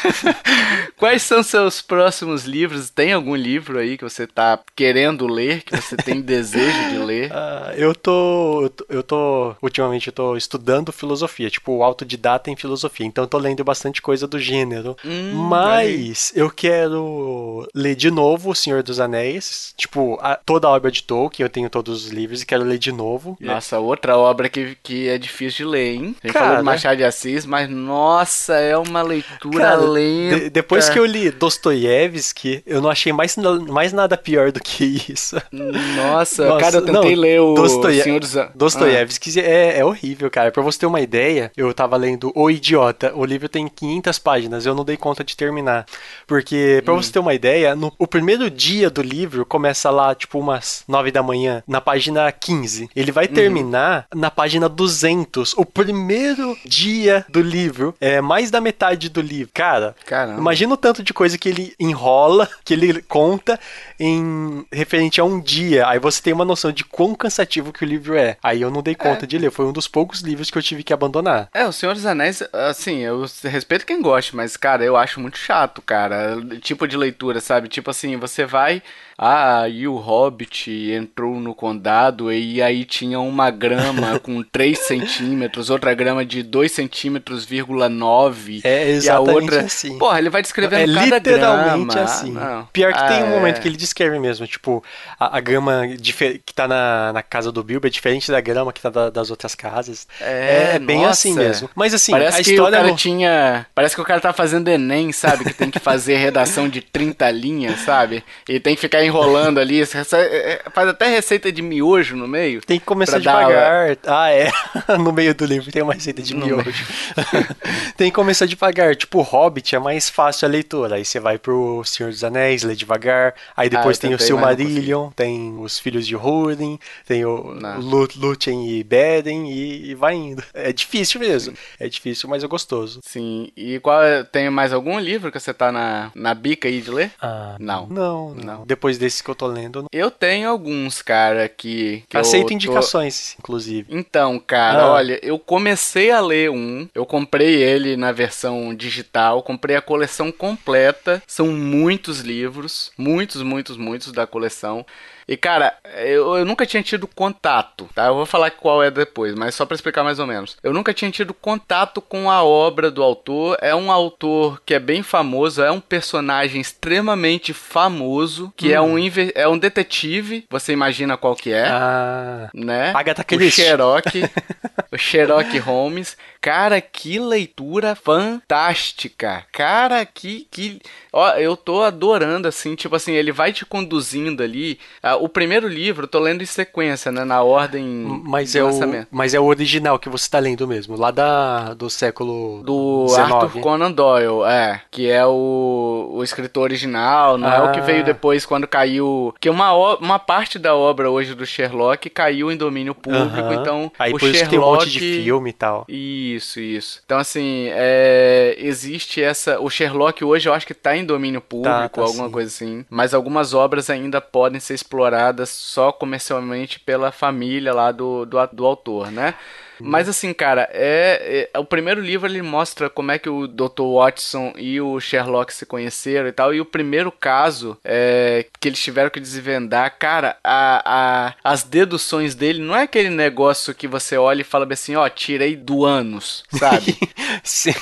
Quais são seus próximos livros? Tem algum livro aí que você tá querendo ler, que você tem desejo de ler? Ah, eu tô. eu tô- Eu tô. Ultimamente eu tô estudando filosofia, tipo, autodidata em filosofia. Então eu tô lendo bastante coisa do gênero. Hum, Mas eu quero ler de novo O Senhor dos Anéis. Tipo, a- toda a obra de Tolkien, eu tenho todos os livros e quero ler de novo. Nossa, outra obra que, que é difícil de ler, hein? A gente Cara, falou de Machado de Assis, mas nossa, é uma leitura Cara, lenta. de- depois que eu li Dostoiévski, eu não achei mais, mais nada pior do que isso. Nossa, Nossa, cara, eu tentei não, ler o Dostoie- Senhor dos... Ah, Dostoiévski é, é horrível, cara. Pra você ter uma ideia, eu tava lendo O Idiota. O livro tem 500 páginas, eu não dei conta de terminar. Porque, pra você ter uma ideia, no, o primeiro dia do livro começa lá, tipo, umas 9 da manhã, na página 15. Ele vai terminar na página 200. O primeiro dia do livro é mais da metade do livro. Cara, Caramba. Imagina o tanto de coisa que ele enrola, que ele conta em referente a um dia. Aí você tem uma noção de quão cansativo que o livro é. Aí eu não dei conta de ler. Foi um dos poucos livros que eu tive que abandonar. É, o Senhor dos Anéis, assim, eu respeito quem gosta, mas, cara, eu acho muito chato, cara. Tipo de leitura, sabe? Tipo assim, você vai. Ah, e o Hobbit entrou no condado e aí tinha uma grama com 3 centímetros, outra grama de 2 centímetros, vírgula 9. É e a exatamente outra. assim. Porra, ele vai descrevendo É cada literalmente grama. assim. Ah, não. Pior que tem Ah, um momento é. que ele descreve mesmo, tipo, a, a grama que tá na, na casa do Bilbo é diferente da grama que tá da- das outras casas. É, bem nossa. assim mesmo. Mas assim, Parece a que o história cara tinha. Parece que o cara tá fazendo Enem, sabe? Que tem que fazer redação de 30 linhas, sabe? E tem que ficar enrolando ali. Essa- é- Faz até receita de miojo no meio. Tem que começar pra dar- devagar. Ah, é. no meio do livro tem uma receita de No miojo. tem que começar devagar. Tipo, o Hobbit é mais fácil a leitura. Aí você vai pro Senhor dos Anéis, lê devagar. Aí depois Ah, tem o tentei, não Silmarillion, tem os Filhos de Húrin, tem o Lúthien e Beren e, e vai indo. É difícil mesmo. É difícil, mas é gostoso. Sim. E qual é- tem mais algum livro que você tá na, na bica aí de ler? Ah, Não. Não, Não. não. Depois desse que eu tô lendo, eu tenho alguns, cara, que. que aceito tô- indicações, inclusive. Então, cara, Ah. olha, eu comecei a ler um, eu comprei ele na versão digital, comprei a coleção completa, são muitos livros, muitos, muitos, muitos da coleção. E, cara, eu, eu nunca tinha tido contato, tá? Eu vou falar qual é depois, mas só pra explicar mais ou menos. Eu nunca tinha tido contato com a obra do autor. É um autor que é bem famoso, é um personagem extremamente famoso, que é, um, inve- é um detetive, você imagina qual que é Ah, né? Agatha o Christie. Sherlock, o Sherlock Holmes. Cara, que leitura fantástica. Cara, que que ó, eu tô adorando assim, tipo assim, ele vai te conduzindo ali. Ah, o primeiro livro, eu tô lendo em sequência, né, na ordem Mas de é, o, lançamento. mas é o original que você tá lendo mesmo, lá da, do século Do 19. Arthur Conan Doyle, é. Que é o, o escritor original, não é o que Ah. veio depois quando caiu. Que uma, o- uma parte da obra hoje do Sherlock caiu em domínio público, Aham. então Aí o por isso Sherlock. que tem um monte de filme e tal. Isso, isso. Então, assim, é, existe essa. O Sherlock hoje eu acho que tá em domínio público, Tá, tá alguma sim. coisa assim. Mas algumas obras ainda podem ser exploradas só comercialmente pela família lá do, do, do autor, né? Mas assim, cara, é, é, o primeiro livro ele mostra como é que o Dr. Watson e o Sherlock se conheceram e tal. E o primeiro caso é, que eles tiveram que desvendar, cara, a, a, as deduções dele não é aquele negócio que você olha e fala assim, ó, tirei do ânus, sabe? Sim.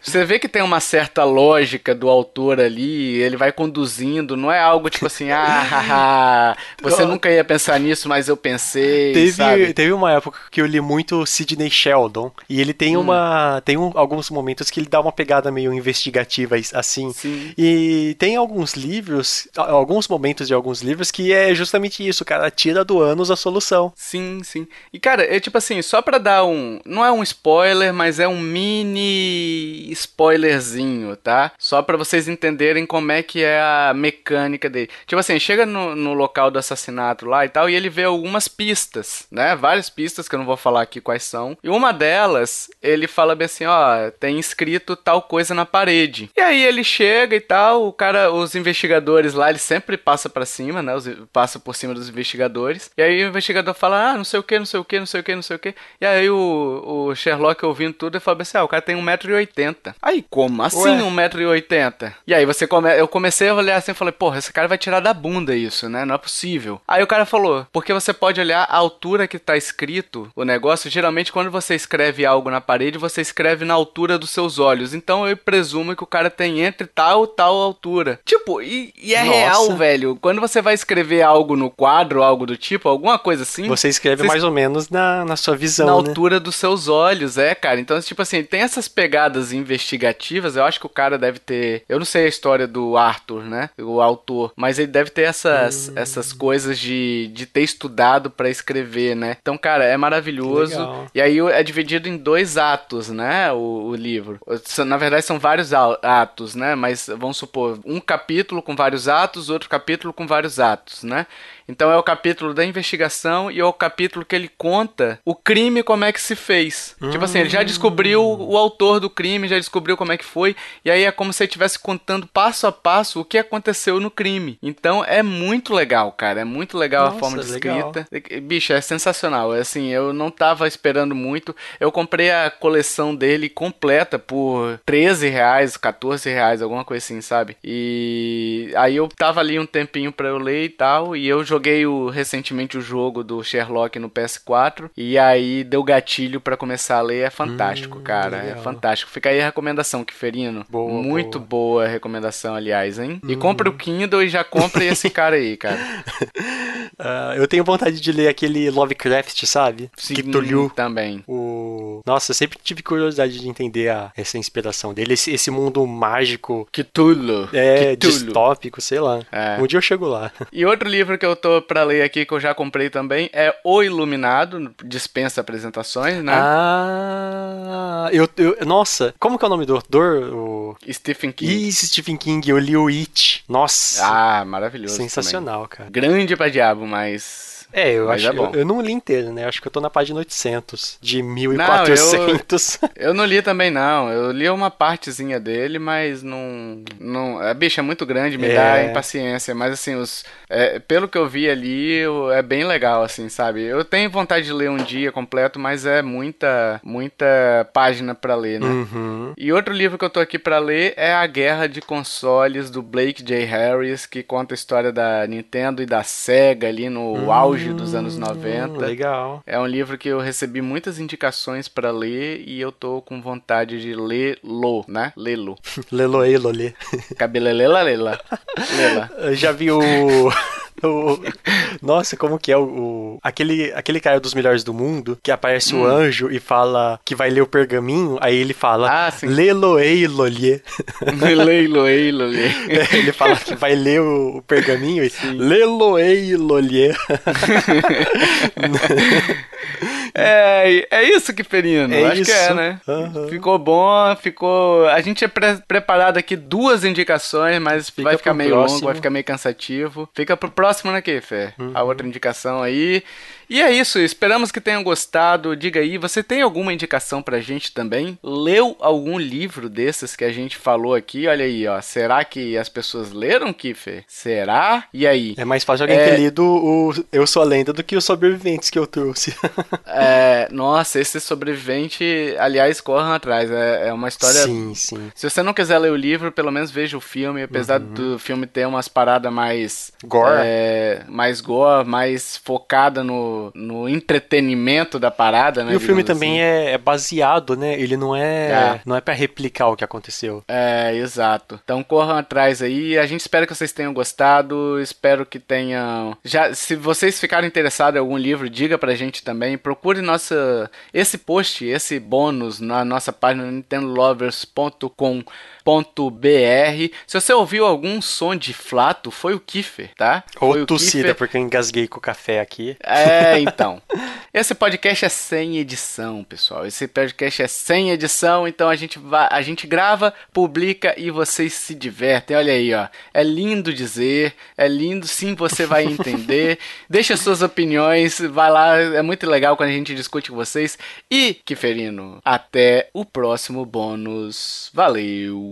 Você vê que tem uma certa lógica do autor ali, ele vai conduzindo, não é algo tipo assim, ah, haha, você nunca ia pensar nisso, mas eu pensei, Teve, sabe? teve uma época que eu li muito Sidney Sheldon e ele tem uma tem um- alguns momentos que ele dá uma pegada meio investigativa assim. Sim. E tem alguns livros, alguns momentos de alguns livros que é justamente isso, cara, tira do ânus a solução. Sim, sim. E cara, é tipo assim, só pra dar um. Não é um spoiler, mas é um mini spoilerzinho, tá? Só pra vocês entenderem como é que é a mecânica dele. Tipo assim, chega no, no local do assassinato lá e tal, e ele vê algumas pistas, né? Várias pistas que eu não vou falar aqui quais são. E uma delas, ele fala bem assim: ó, tem escrito tal coisa na parede. E aí ele chega e tal, o cara, os investigadores lá, ele sempre passa pra cima, né? Os, passa por cima dos investigadores. E aí o investigador fala: ah, não sei o que, não sei o que, não sei o que, não sei o que. E aí o, o Sherlock ouvindo tudo, ele fala assim: ah, o cara tem 1,80m. Aí, como assim Ué. 1,80m? E aí você come... eu comecei a olhar assim e falei: porra, esse cara vai tirar da bunda isso, né? Não é possível. Aí o cara falou: porque você pode olhar a altura que tá escrito o negócio. Geralmente, quando você escreve algo na parede, você escreve na altura dos seus olhos. Então eu presumo que o cara tem entre tal e tal altura. Tipo, e, e é Nossa. real, velho. Quando você vai escrever algo no quadro, algo do tipo, alguma coisa assim. Você escreve Você mais ou menos na, na sua visão, na né? altura dos seus olhos, é, cara. Então, tipo assim, tem essas pegadas investigativas. Eu acho que o cara deve ter. Eu não sei a história do Arthur, né? O autor. Mas ele deve ter essas, Hum. essas coisas de, de ter estudado pra escrever, né? Então, cara, é maravilhoso. Legal. E aí é dividido em dois atos, né? O, o livro. Na verdade, são vários a- atos, né? Mas vamos supor, um capítulo com vários atos, outro capítulo com vários atos, né? Então é o capítulo da investigação e é o capítulo que ele conta o crime como é que se fez. Tipo assim, ele já descobriu o autor do crime, já descobriu como é que foi, e aí é como se ele estivesse contando passo a passo o que aconteceu no crime. Então é muito legal, cara, é muito legal a Nossa, forma de legal. escrita. Bicho, é sensacional. Assim, eu não tava esperando muito. Eu comprei a coleção dele completa por 13 reais, 14 reais, alguma coisa assim, sabe? E aí eu tava ali um tempinho pra eu ler e tal. E eu joguei o, recentemente o jogo do Sherlock no PS4. E aí deu gatilho pra começar a ler. É fantástico, Hum, cara. É legal. fantástico. Fica aí a recomendação, Kiferino. Boa, Muito boa. boa recomendação, aliás, hein? E compra o Kindle e já compra esse cara aí, cara. Ah, eu tenho vontade de ler aquele Lovecraft, sabe? Sim, Cthulhu. Também. O... Nossa, eu sempre tive curiosidade de entender a- essa inspiração dele, esse, esse mundo mágico, Cthulhu. é, Cthulhu. distópico, sei lá. É. Um dia eu chego lá. E outro livro que eu tô pra ler aqui, que eu já comprei também, é O Iluminado, dispensa apresentações, né? Ah, eu, eu- Nossa, como que é o nome do autor? O... Stephen King. Isso, Stephen King, eu li o It. Nossa, Ah, maravilhoso. sensacional, cara. também. Grande pra diabo, mas. É, eu Mas acho é eu, eu não li inteiro, né? Acho que eu tô na página 800 de Não, 1400. Eu não li também, não. Eu li uma partezinha dele, mas não. não a bicha é muito grande, me É. dá impaciência. Mas assim, os, é, pelo que eu vi ali, eu- é bem legal, assim, sabe? Eu tenho vontade de ler um dia completo, mas é muita, muita página pra ler, né? Uhum. E outro livro que eu tô aqui pra ler é A Guerra de Consoles do Blake J. Harris, que conta a história da Nintendo e da Sega ali no auge dos anos 90. Hum, Legal. É um livro que eu recebi muitas indicações pra ler e eu tô com vontade de lê-lo, né? Lê-lo. Leloei, Lolê. Cabelela lela. Lela. Eu já vi o. o- Nossa, como que é o, o- aquele aquele cara dos melhores do mundo que aparece o anjo e fala que vai ler o pergaminho, aí ele fala Hum. Ah. Leloei Lolê. Leilo, leilo, lê. ele fala que vai ler o, o pergaminho e Leloei Lolê. É, é isso que Ferino. É Acho que é, isso. né? Aham. Ficou bom, ficou. A gente tinha pre- preparado aqui duas indicações, mas Fica vai ficar meio próximo. longo, vai ficar meio cansativo. Fica pro próximo, né, Keffer? Uhum. A outra indicação aí. E é isso, esperamos que tenham gostado. Diga aí, você tem alguma indicação pra gente também? Leu algum livro desses que a gente falou aqui? Olha aí, ó. Será que as pessoas leram, Kiffer? Será? E aí? É mais fácil alguém é... ter lido o Eu Sou a Lenda do que os sobreviventes que eu trouxe. é, nossa, esse sobrevivente, aliás, corram atrás. É, é uma história. Sim, sim. Se você não quiser ler o livro, pelo menos veja o filme. Apesar uhum. do filme ter umas paradas mais. Gore? É, mais gore, mais focada no, no entretenimento da parada, né? E o filme assim. também é, é, baseado, né? Ele não é, é. não é para replicar o que aconteceu. É, exato. Então corram atrás aí. A gente espera que vocês tenham gostado. Espero que tenham. Já, se vocês ficarem interessados em algum livro, diga pra gente também. Procure nossa esse post, esse bônus na nossa página nintendolovers.com br Se você ouviu algum som de flato, foi o Kiffer, tá? Ou foi tossida, Kiefer. porque eu engasguei com o café aqui. É, então. Esse podcast é sem edição, pessoal. Esse podcast é sem edição, então a gente, vai, a gente grava, publica e vocês se divertem. Olha aí, ó. É lindo dizer, é lindo, sim, você vai entender. Deixa suas opiniões, vai lá, é muito legal quando a gente discute com vocês. E, Kiferino, até o próximo bônus. Valeu!